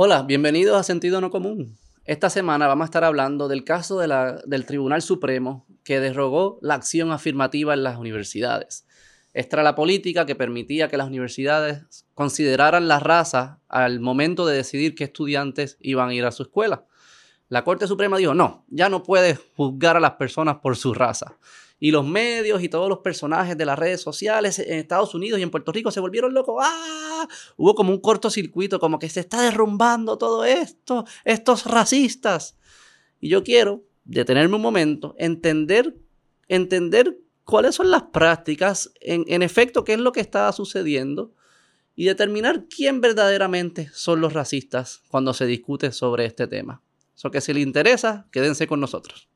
Hola, bienvenidos a Sentido No Común. Esta semana vamos a estar hablando del caso del Tribunal Supremo que derogó la acción afirmativa en las universidades. Esta la política que permitía que las universidades consideraran la raza al momento de decidir qué estudiantes iban a ir a su escuela. La Corte Suprema dijo, no, ya no puedes juzgar a las personas por su raza y los medios y todos los personajes de las redes sociales en Estados Unidos y en Puerto Rico se volvieron locos. ¡Ah! Hubo como un cortocircuito, como que se está derrumbando todo esto, estos racistas. Y yo quiero detenerme un momento, entender, entender cuáles son las prácticas, en, efecto, qué es lo que estaba sucediendo y determinar quién verdaderamente son los racistas cuando se discute sobre este tema. Eso que si les interesa, quédense con nosotros.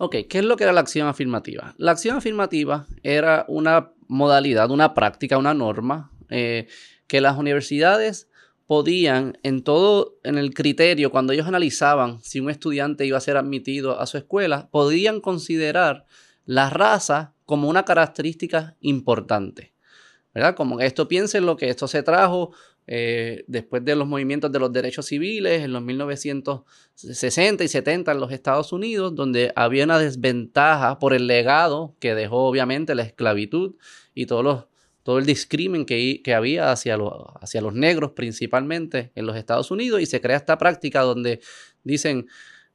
Ok, ¿qué es lo que era la acción afirmativa? La acción afirmativa era una modalidad, una práctica, una norma eh, que las universidades podían, en todo, en el criterio, cuando ellos analizaban si un estudiante iba a ser admitido a su escuela, podían considerar la raza como una característica importante. ¿verdad? Como esto, piensen lo que esto se trajo eh, después de los movimientos de los derechos civiles en los 1960 y 70 en los Estados Unidos, donde había una desventaja por el legado que dejó obviamente la esclavitud y todos los, todo el discrimen que, había hacia, los, hacia los negros principalmente en los Estados Unidos. Y se crea esta práctica donde dicen,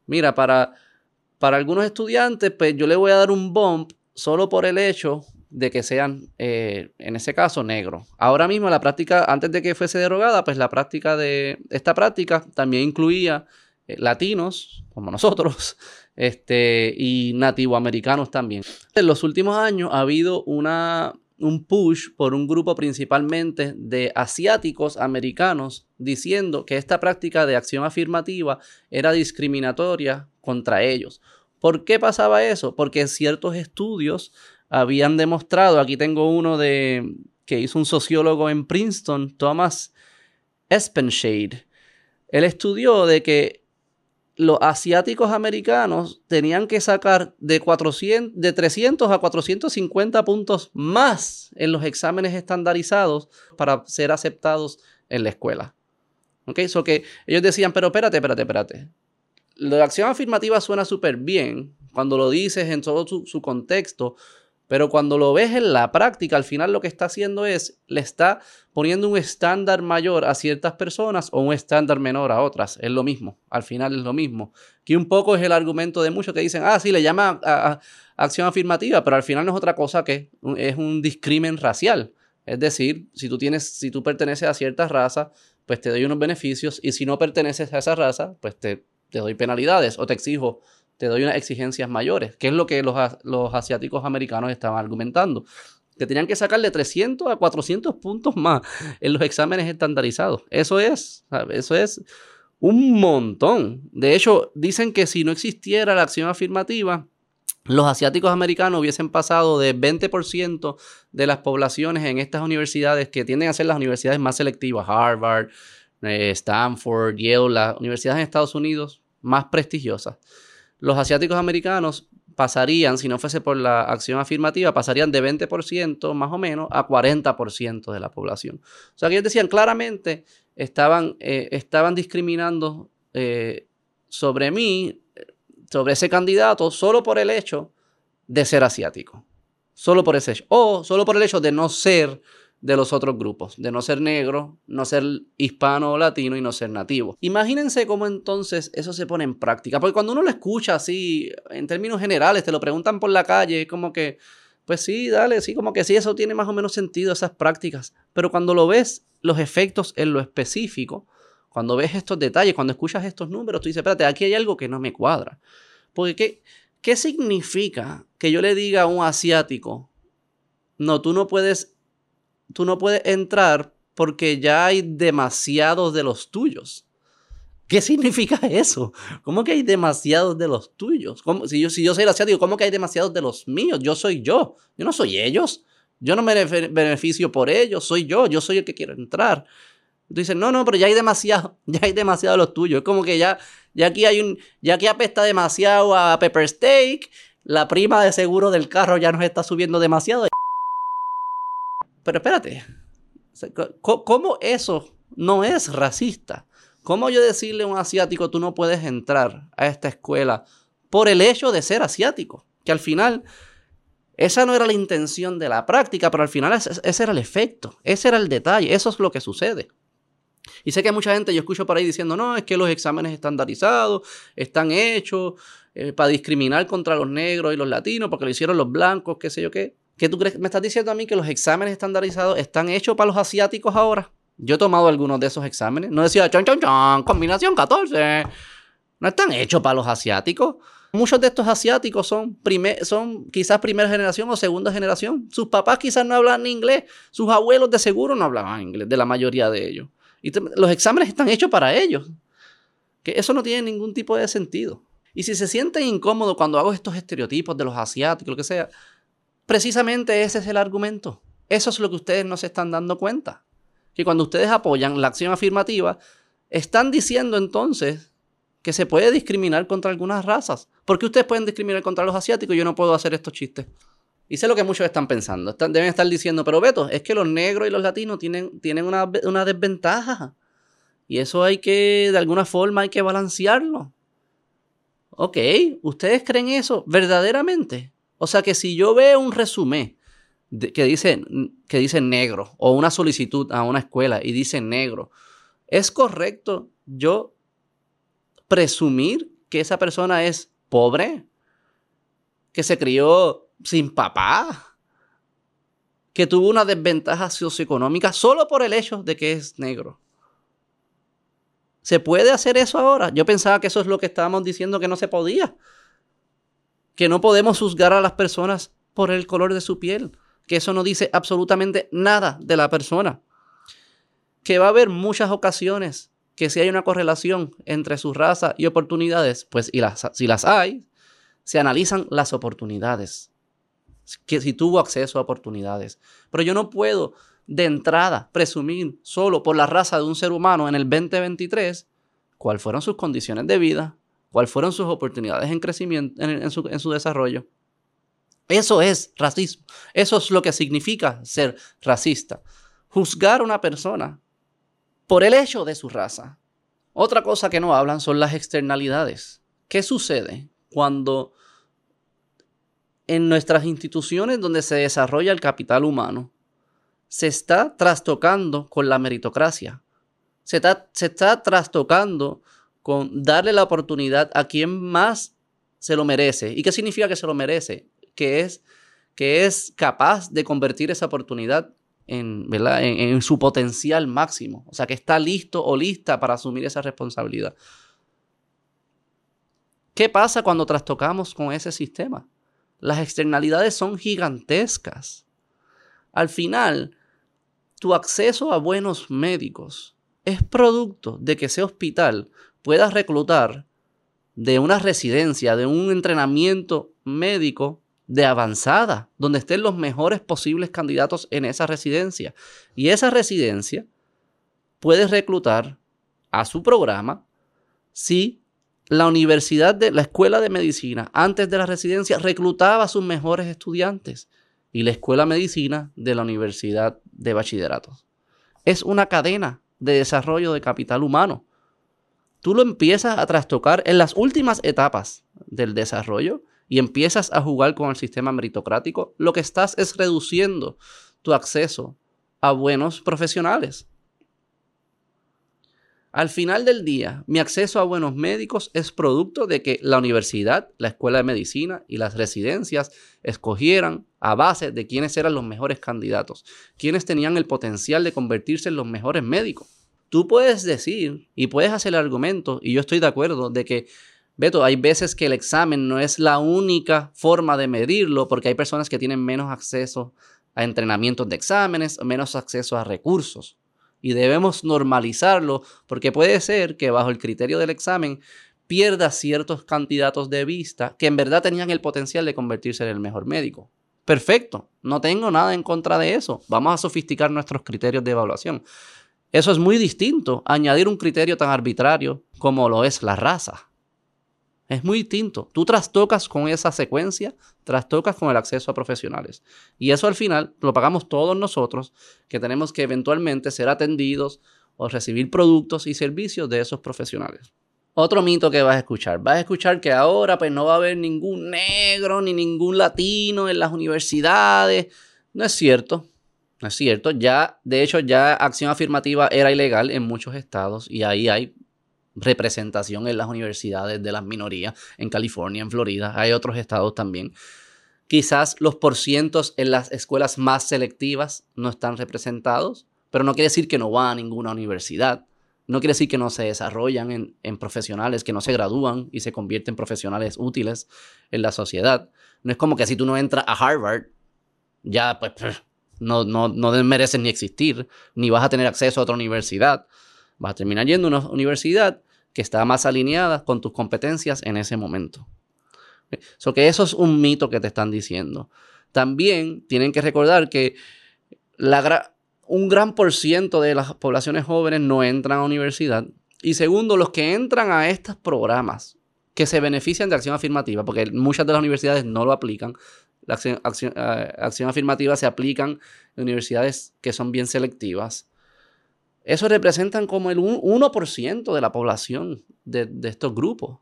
mira, para, para algunos estudiantes, pues yo le voy a dar un bump solo por el hecho de que sean, eh, en ese caso, negros. Ahora mismo la práctica, antes de que fuese derogada, pues la práctica de esta práctica también incluía eh, latinos, como nosotros, este, y nativoamericanos también. En los últimos años ha habido una, un push por un grupo principalmente de asiáticos americanos diciendo que esta práctica de acción afirmativa era discriminatoria contra ellos. ¿Por qué pasaba eso? Porque ciertos estudios habían demostrado, aquí tengo uno de que hizo un sociólogo en Princeton, Thomas Espenshade. Él estudió de que los asiáticos americanos tenían que sacar de, 400, de 300 a 450 puntos más en los exámenes estandarizados para ser aceptados en la escuela. ¿Ok? So que ellos decían, pero espérate, espérate, espérate. La acción afirmativa suena súper bien cuando lo dices en todo su contexto, pero cuando lo ves en la práctica, al final lo que está haciendo es, le está poniendo un estándar mayor a ciertas personas o un estándar menor a otras. Es lo mismo, al final es lo mismo. Que un poco es el argumento de muchos que dicen, ah, sí, le llama acción afirmativa, pero al final no es otra cosa que es un discrimen racial. Es decir, si tú, tienes, si tú perteneces a cierta raza, pues te doy unos beneficios y si no perteneces a esa raza, pues te doy penalidades o te exijo te doy unas exigencias mayores, que es lo que los, los asiáticos americanos estaban argumentando que tenían que sacarle 300 a 400 puntos más en los exámenes estandarizados. Eso es, eso es un montón. De hecho, dicen que si no existiera la acción afirmativa, los asiáticos americanos hubiesen pasado de 20% de las poblaciones en estas universidades que tienden a ser las universidades más selectivas, Harvard, eh, Stanford, Yale, las universidades en Estados Unidos más prestigiosas los asiáticos americanos pasarían, si no fuese por la acción afirmativa, pasarían de 20% más o menos a 40% de la población. O sea que ellos decían claramente, estaban, eh, estaban discriminando eh, sobre mí, sobre ese candidato, solo por el hecho de ser asiático. Solo por ese hecho. O solo por el hecho de no ser de los otros grupos, de no ser negro, no ser hispano o latino y no ser nativo. Imagínense cómo entonces eso se pone en práctica, porque cuando uno lo escucha así, en términos generales, te lo preguntan por la calle, es como que, pues sí, dale, sí, como que sí, eso tiene más o menos sentido, esas prácticas, pero cuando lo ves, los efectos en lo específico, cuando ves estos detalles, cuando escuchas estos números, tú dices, espérate, aquí hay algo que no me cuadra. Porque, ¿qué, qué significa que yo le diga a un asiático, no, tú no puedes tú no puedes entrar porque ya hay demasiados de los tuyos. ¿Qué significa eso? ¿Cómo que hay demasiados de los tuyos? Si, yo, si yo soy el asiático, ¿cómo que hay demasiados de los míos? Yo soy yo, yo no soy ellos. Yo no me beneficio por ellos, soy yo, yo soy el que quiero entrar. Tú dices, no, no, pero ya hay demasiado, ya hay demasiado de los tuyos. Es como que ya, ya aquí hay un, ya aquí apesta demasiado a pepper steak, la prima de seguro del carro ya nos está subiendo demasiado. Pero espérate, ¿cómo eso no es racista? ¿Cómo yo decirle a un asiático, tú no puedes entrar a esta escuela por el hecho de ser asiático? Que al final, esa no era la intención de la práctica, pero al final ese, era el efecto, ese era el detalle, eso es lo que sucede. Y sé que mucha gente, yo escucho por ahí diciendo, no, es que los exámenes estandarizados están hechos eh, para discriminar contra los negros y los latinos, porque lo hicieron los blancos, qué sé yo qué. ¿Qué tú crees? ¿Me estás diciendo a mí que los exámenes estandarizados están hechos para los asiáticos ahora? Yo he tomado algunos de esos exámenes. No decía, chon, chon, chon, combinación 14. No están hechos para los asiáticos. Muchos de estos asiáticos son, son quizás primera generación o segunda generación. Sus papás quizás no hablan inglés. Sus abuelos de seguro no hablaban inglés, de la mayoría de ellos. Y los exámenes están hechos para ellos. Que eso no tiene ningún tipo de sentido. Y si se sienten incómodos cuando hago estos estereotipos de los asiáticos, lo que sea, precisamente ese es el argumento. Eso es lo que ustedes no se están dando cuenta que cuando ustedes apoyan la acción afirmativa, están diciendo entonces que se puede discriminar contra algunas razas. ¿Por qué ustedes pueden discriminar contra los asiáticos yo no puedo hacer estos chistes? Y sé lo que muchos están pensando. deben estar diciendo, pero Beto, es que los negros y los latinos tienen, tienen una, una desventaja. Y eso hay que, de alguna forma, hay que balancearlo. Ok, ¿ustedes creen eso verdaderamente? O sea que si yo veo un resumen que, dice, que dice negro o una solicitud a una escuela y dice negro, ¿es correcto yo presumir que esa persona es pobre? ¿Que se crió sin papá? ¿Que tuvo una desventaja socioeconómica solo por el hecho de que es negro? ¿Se puede hacer eso ahora? Yo pensaba que eso es lo que estábamos diciendo que no se podía. Que no podemos juzgar a las personas por el color de su piel que eso no dice absolutamente nada de la persona. Que va a haber muchas ocasiones que si hay una correlación entre su raza y oportunidades, pues y las, si las hay, se analizan las oportunidades. Que si tuvo acceso a oportunidades. Pero yo no puedo de entrada presumir solo por la raza de un ser humano en el 2023 cuáles fueron sus condiciones de vida, cuáles fueron sus oportunidades en crecimiento, en su desarrollo. Eso es racismo. Eso es lo que significa ser racista. Juzgar a una persona por el hecho de su raza. Otra cosa que no hablan son las externalidades. ¿Qué sucede cuando en nuestras instituciones donde se desarrolla el capital humano se está trastocando con la meritocracia? Se está, se está trastocando con darle la oportunidad a quien más se lo merece. ¿Y qué significa que se lo merece? que es, que es capaz de convertir esa oportunidad en, En, su potencial máximo. O sea, que está listo o lista para asumir esa responsabilidad. ¿Qué pasa cuando trastocamos con ese sistema? Las externalidades son gigantescas. Al final, tu acceso a buenos médicos es producto de que ese hospital pueda reclutar de una residencia, de un entrenamiento médico de avanzada, donde estén los mejores posibles candidatos en esa residencia. Y esa residencia puede reclutar a su programa si la universidad de la escuela de medicina antes de la residencia reclutaba a sus mejores estudiantes y la escuela de medicina de la universidad de bachilleratos. Es una cadena de desarrollo de capital humano. Tú lo empiezas a trastocar en las últimas etapas del desarrollo y empiezas a jugar con el sistema meritocrático, lo que estás es reduciendo tu acceso a buenos profesionales. Al final del día, mi acceso a buenos médicos es producto de que la universidad, la escuela de medicina y las residencias escogieran a base de quiénes eran los mejores candidatos, quiénes tenían el potencial de convertirse en los mejores médicos. Tú puedes decir y puedes hacer el argumento, y yo estoy de acuerdo, de que Beto, hay veces que el examen no es la única forma de medirlo porque hay personas que tienen menos acceso a entrenamientos de exámenes, menos acceso a recursos. y debemos normalizarlo porque puede ser que bajo el criterio del examen pierda ciertos candidatos de vista que en verdad tenían el potencial de convertirse en el mejor médico. Perfecto, no tengo nada en contra de eso. Vamos a sofisticar nuestros criterios de evaluación. Eso es muy distinto a añadir un criterio tan arbitrario como lo es la raza. Es muy distinto. Tú trastocas con esa secuencia, trastocas con el acceso a profesionales. Y eso al final lo pagamos todos nosotros, que tenemos que eventualmente ser atendidos o recibir productos y servicios de esos profesionales. Otro mito que vas a escuchar. Vas a escuchar que ahora pues no va a haber ningún negro ni ningún latino en las universidades. No es cierto. Es cierto. Ya, de hecho, ya acción afirmativa era ilegal en muchos estados y ahí hay representación en las universidades de las minorías, en California, en Florida, hay otros estados también. Quizás los porcientos en las escuelas más selectivas no están representados, pero no quiere decir que no van a ninguna universidad. No quiere decir que no se desarrollan en, profesionales, que no se gradúan y se convierten en profesionales útiles en la sociedad. No es como que si tú no entras a Harvard, ya pues no, no, no mereces ni existir, ni vas a tener acceso a otra universidad. Vas a terminar yendo a una universidad que está más alineada con tus competencias en ese momento. So eso es un mito que te están diciendo. También tienen que recordar que un gran por ciento de las poblaciones jóvenes no entran a universidad. Y segundo, los que entran a estos programas que se benefician de acción afirmativa, porque muchas de las universidades no lo aplican, la acción, acción eh, afirmativa se aplican en universidades que son bien selectivas. Eso representan como el 1% de la población de, estos grupos.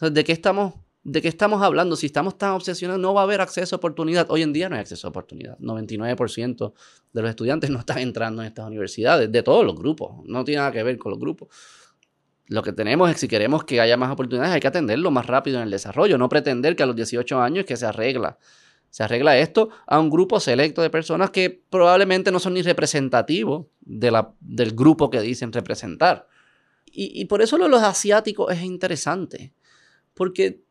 ¿de, qué estamos, ¿De qué estamos hablando? Si estamos tan obsesionados, no va a haber acceso a oportunidad. Hoy en día no hay acceso a oportunidad. 99% de los estudiantes no están entrando en estas universidades, de todos los grupos. No tiene nada que ver con los grupos. Lo que tenemos es, si queremos que haya más oportunidades, hay que atenderlo más rápido en el desarrollo. No pretender que a los 18 años que se arregla se arregla esto a un grupo selecto de personas que probablemente no son ni representativos de la, del grupo que dicen representar. Y, por eso lo de los asiáticos es interesante, porque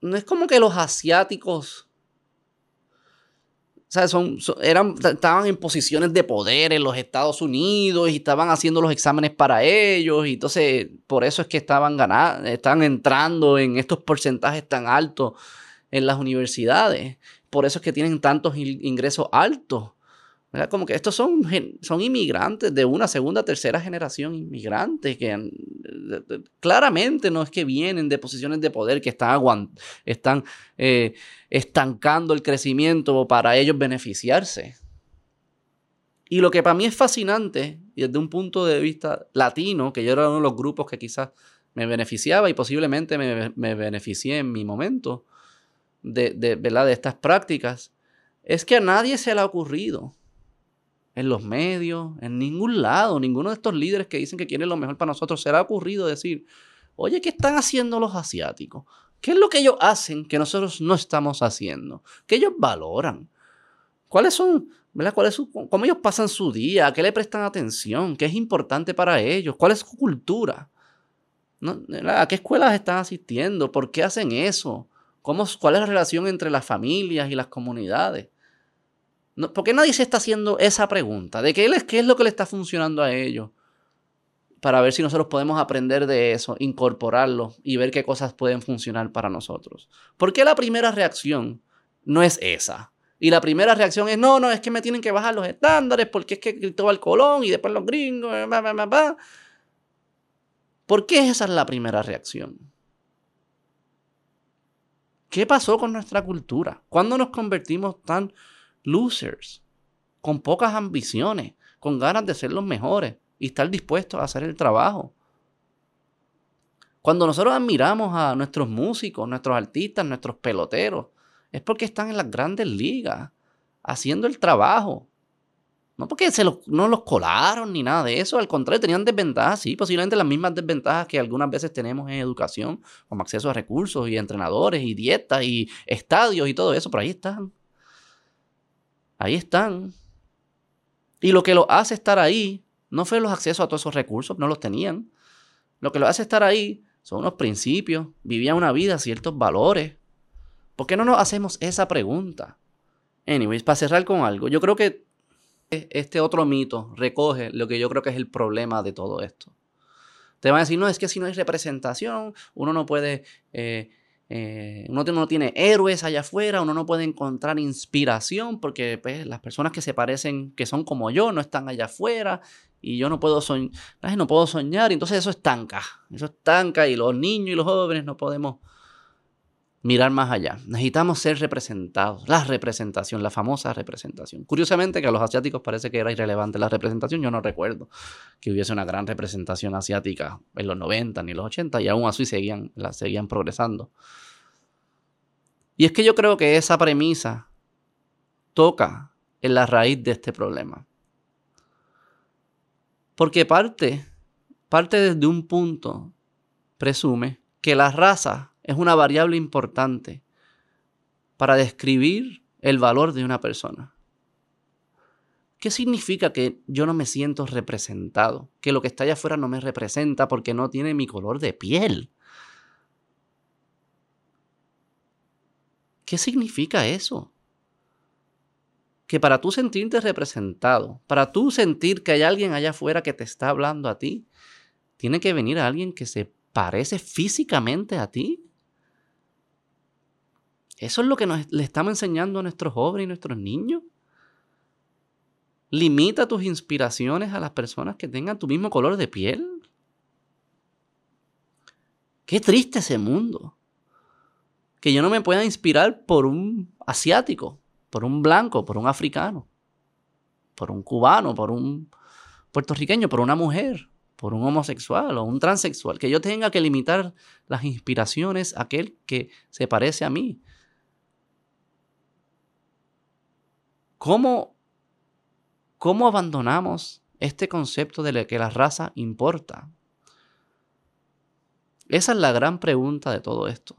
no es como que los asiáticos sea, son, eran, estaban en posiciones de poder en los Estados Unidos y estaban haciendo los exámenes para ellos. Y entonces, por eso es que estaban ganando, están entrando en estos porcentajes tan altos en las universidades. Por eso es que tienen tantos ingresos altos. ¿verdad? Como que estos son, son inmigrantes de una segunda, tercera generación inmigrantes que claramente no es que vienen de posiciones de poder que están, están eh, estancando el crecimiento para ellos beneficiarse. Y lo que para mí es fascinante, y desde un punto de vista latino, que yo era uno de los grupos que quizás me beneficiaba y posiblemente me, me beneficié en mi momento, de, de, de estas prácticas es que a nadie se le ha ocurrido en los medios, en ningún lado, ninguno de estos líderes que dicen que quieren lo mejor para nosotros, se le ha ocurrido decir, oye, ¿qué están haciendo los asiáticos? ¿Qué es lo que ellos hacen que nosotros no estamos haciendo? ¿Qué ellos valoran? ¿Cuáles son. ¿Cuál es cómo ellos pasan su día? ¿A qué le prestan atención? ¿Qué es importante para ellos? ¿Cuál es su cultura? ¿A qué escuelas están asistiendo? ¿Por qué hacen eso? ¿Cuál es la relación entre las familias y las comunidades? ¿Por qué nadie se está haciendo esa pregunta? ¿De qué es, qué es lo que le está funcionando a ellos? Para ver si nosotros podemos aprender de eso, incorporarlo y ver qué cosas pueden funcionar para nosotros. ¿Por qué la primera reacción no es esa? Y la primera reacción es, no, no, es que me tienen que bajar los estándares porque es que Cristóbal Colón y después los gringos, ¿Por qué esa es la primera reacción? ¿Qué pasó con nuestra cultura? ¿Cuándo nos convertimos tan losers? Con pocas ambiciones, con ganas de ser los mejores y estar dispuestos a hacer el trabajo. Cuando nosotros admiramos a nuestros músicos, nuestros artistas, nuestros peloteros, es porque están en las grandes ligas, haciendo el trabajo, no porque se no los colaron ni nada de eso, al contrario, tenían desventajas, sí, posiblemente las mismas desventajas que algunas veces tenemos en educación, como acceso a recursos y entrenadores y dietas y estadios y todo eso, pero ahí están. Ahí están. Y lo que los hace estar ahí no fue los accesos a todos esos recursos, no los tenían. Lo que los hace estar ahí son unos principios, vivían una vida, ciertos valores. ¿Por qué no nos hacemos esa pregunta? Anyways, para cerrar con algo, yo creo que Este otro mito recoge lo que yo creo que es el problema de todo esto. Te van a decir, no, es que si no hay representación, uno no puede, eh, eh, uno no tiene héroes allá afuera, uno no puede encontrar inspiración porque pues, las personas que se parecen, que son como yo, no están allá afuera y yo no puedo, soñar, no puedo soñar, y entonces eso estanca, eso estanca y los niños y los jóvenes no podemos mirar más allá. Necesitamos ser representados. La representación, la famosa representación. Curiosamente que a los asiáticos parece que era irrelevante la representación. Yo no recuerdo que hubiese una gran representación asiática en los 90 ni los 80 y aún así seguían, la, seguían progresando. Y es que yo creo que esa premisa toca en la raíz de este problema. Porque parte, parte desde un punto, presume que la raza es una variable importante para describir el valor de una persona. ¿Qué significa que yo no me siento representado? Que lo que está allá afuera no me representa porque no tiene mi color de piel. ¿Qué significa eso? Que para tú sentirte representado, para tú sentir que hay alguien allá afuera que te está hablando a ti, tiene que venir alguien que se parece físicamente a ti. ¿Eso es lo que le estamos enseñando a nuestros jóvenes y nuestros niños? Limita tus inspiraciones a las personas que tengan tu mismo color de piel. Qué triste ese mundo. Que yo no me pueda inspirar por un asiático, por un blanco, por un africano, por un cubano, por un puertorriqueño, por una mujer, por un homosexual o un transexual. Que yo tenga que limitar las inspiraciones a aquel que se parece a mí. ¿Cómo, cómo abandonamos este concepto de que la raza importa? Esa es la gran pregunta de todo esto.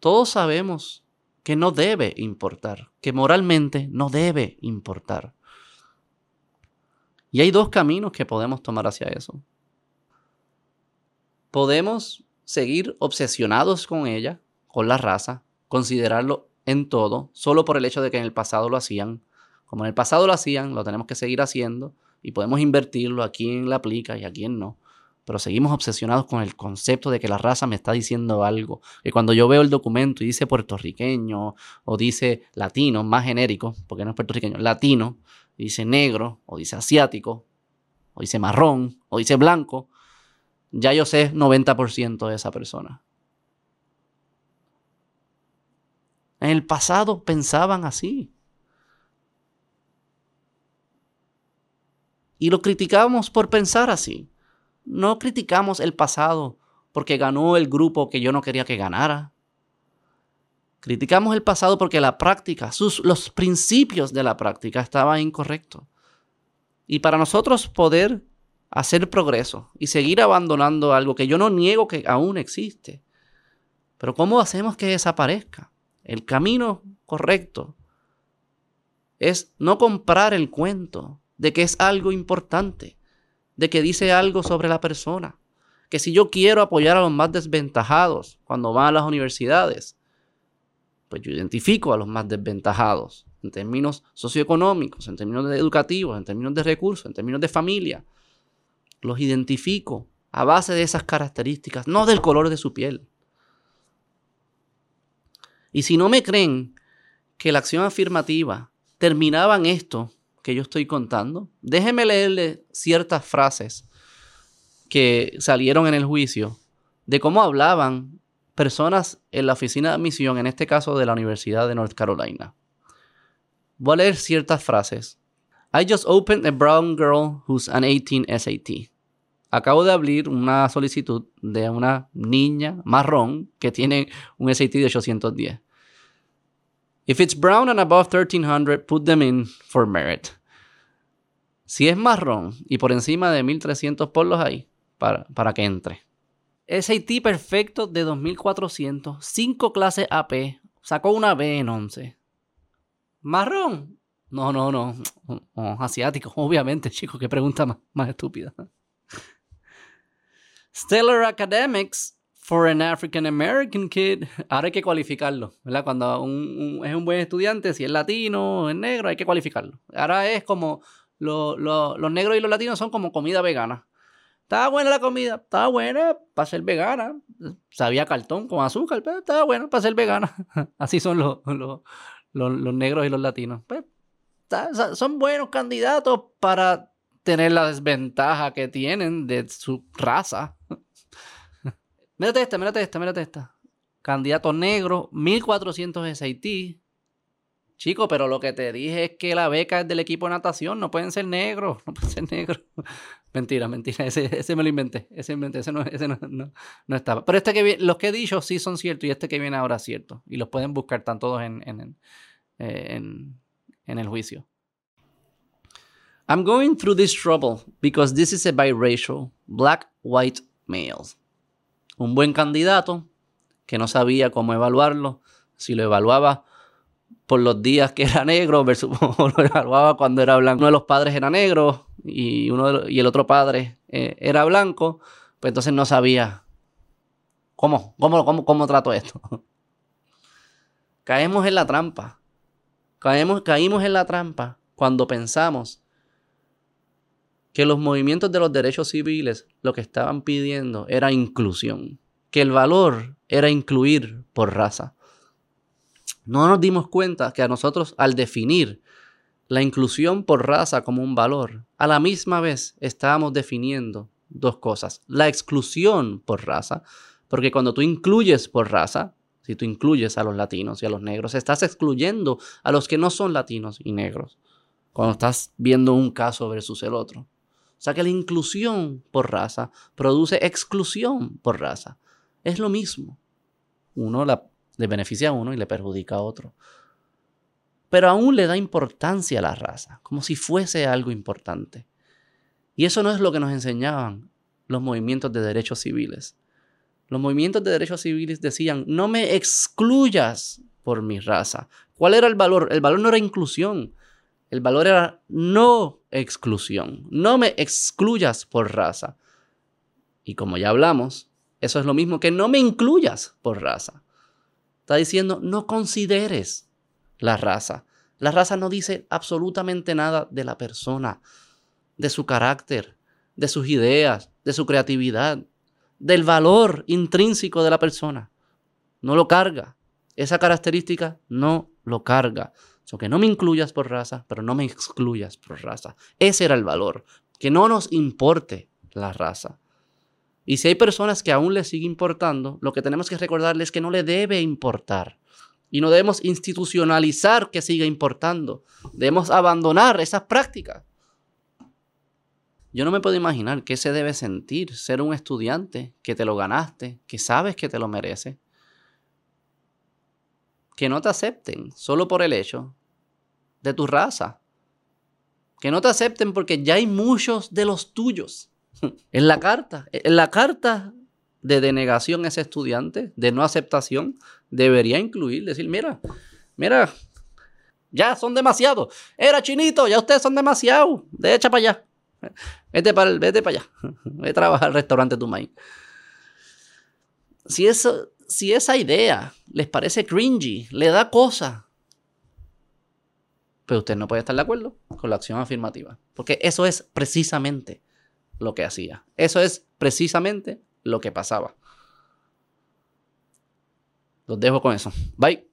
Todos sabemos que no debe importar, que moralmente no debe importar. Y hay dos caminos que podemos tomar hacia eso. Podemos seguir obsesionados con ella, con la raza, considerarlo en todo, solo por el hecho de que en el pasado lo hacían. Como en el pasado lo hacían, lo tenemos que seguir haciendo y podemos invertirlo a quien la aplica y a quien no. Pero seguimos obsesionados con el concepto de que la raza me está diciendo algo. Que cuando yo veo el documento y dice puertorriqueño o dice latino, más genérico, porque no es puertorriqueño, latino, dice negro o dice asiático o dice marrón o dice blanco, ya yo sé 90% de esa persona. En el pasado pensaban así. Y lo criticamos por pensar así. No criticamos el pasado porque ganó el grupo que yo no quería que ganara. Criticamos el pasado porque la práctica, sus, los principios de la práctica estaban incorrectos. Y para nosotros poder hacer progreso y seguir abandonando algo que yo no niego que aún existe, pero ¿cómo hacemos que desaparezca? El camino correcto es no comprar el cuento de que es algo importante, de que dice algo sobre la persona. Que si yo quiero apoyar a los más desventajados cuando van a las universidades, pues yo identifico a los más desventajados en términos socioeconómicos, en términos educativos, en términos de recursos, en términos de familia. Los identifico a base de esas características, no del color de su piel. Y si no me creen que la acción afirmativa terminaba en esto que yo estoy contando, déjenme leerle ciertas frases que salieron en el juicio de cómo hablaban personas en la oficina de admisión, en este caso de la Universidad de North Carolina. Voy a leer ciertas frases. I just opened a brown girl who's an 18 SAT. Acabo de abrir una solicitud de una niña marrón que tiene un SAT de 810. If it's brown and above 1300, put them in for merit. Si es marrón y por encima de 1300, ponlos ahí para, para que entre. SAT perfecto de 2400, 5 clases AP, sacó una B en 11. ¿Marrón? No, no, no. asiático, obviamente, chicos, qué pregunta más, más estúpida. Stellar Academics, for an African American kid, ahora hay que cualificarlo. Cuando es un buen estudiante, si es latino o es negro, hay que cualificarlo. Ahora es como los negros y los latinos son como comida vegana. Estaba buena la comida, estaba buena para ser vegana. Sabía cartón con azúcar, pero estaba buena para ser vegana. Así son los, negros y los latinos. Pues, son buenos candidatos para tener la desventaja que tienen de su raza. mírate esta, mírate esta, mírate esta. Candidato negro, 1400 SAT. Chico, pero lo que te dije es que la beca es del equipo de natación, no pueden ser negros, no pueden ser negros. mentira, mentira, ese, me lo inventé, ese, ese, no, ese no, no, estaba. Pero este que los que he dicho sí son ciertos y este que viene ahora es cierto. Y los pueden buscar, están todos en, en, en, en el juicio. I'm going through this trouble because this is a biracial, black, white male. Un buen candidato que no sabía cómo evaluarlo, si lo evaluaba por los días que era negro versus lo evaluaba cuando era blanco. Uno de los padres era negro y, uno y el otro padre eh, era blanco, pues entonces no sabía cómo, cómo, cómo, cómo trato esto. Caemos en la trampa. Caemos, caímos en la trampa cuando pensamos que los movimientos de los derechos civiles lo que estaban pidiendo era inclusión, que el valor era incluir por raza. No nos dimos cuenta que a nosotros al definir la inclusión por raza como un valor, a la misma vez estábamos definiendo dos cosas. La exclusión por raza, porque cuando tú incluyes por raza, si tú incluyes a los latinos y a los negros, estás excluyendo a los que no son latinos y negros, cuando estás viendo un caso versus el otro. O sea que la inclusión por raza produce exclusión por raza. Es lo mismo. Uno le beneficia a uno y le perjudica a otro. Pero aún le da importancia a la raza, como si fuese algo importante. Y eso no es lo que nos enseñaban los movimientos de derechos civiles. Los movimientos de derechos civiles decían, no me excluyas por mi raza. ¿Cuál era el valor? El valor no era inclusión, el valor era no exclusión. No me excluyas por raza. Y como ya hablamos, eso es lo mismo que no me incluyas por raza. Está diciendo, no consideres la raza. La raza no dice absolutamente nada de la persona, de su carácter, de sus ideas, de su creatividad, del valor intrínseco de la persona. No lo carga. Esa característica no lo carga. So que no me incluyas por raza, pero no me excluyas por raza. Ese era el valor. Que no nos importe la raza. Y si hay personas que aún les sigue importando, lo que tenemos que recordarles es que no le debe importar. Y no debemos institucionalizar que siga importando. Debemos abandonar esas prácticas. Yo no me puedo imaginar qué se debe sentir ser un estudiante que te lo ganaste, que sabes que te lo merece, que no te acepten solo por el hecho de tu raza. Que no te acepten porque ya hay muchos de los tuyos. En la carta, en la carta de denegación a ese estudiante, de no aceptación, debería incluir, decir, mira, mira, ya son demasiados. Era chinito, ya ustedes son demasiados. De echa para allá. Vete para, vete para allá. Vete a trabajar al restaurante tu maíz. Si eso, si esa idea les parece cringy, le da cosa, pero usted no puede estar de acuerdo con la acción afirmativa, porque eso es precisamente lo que hacía. Eso es precisamente lo que pasaba. Los dejo con eso. Bye.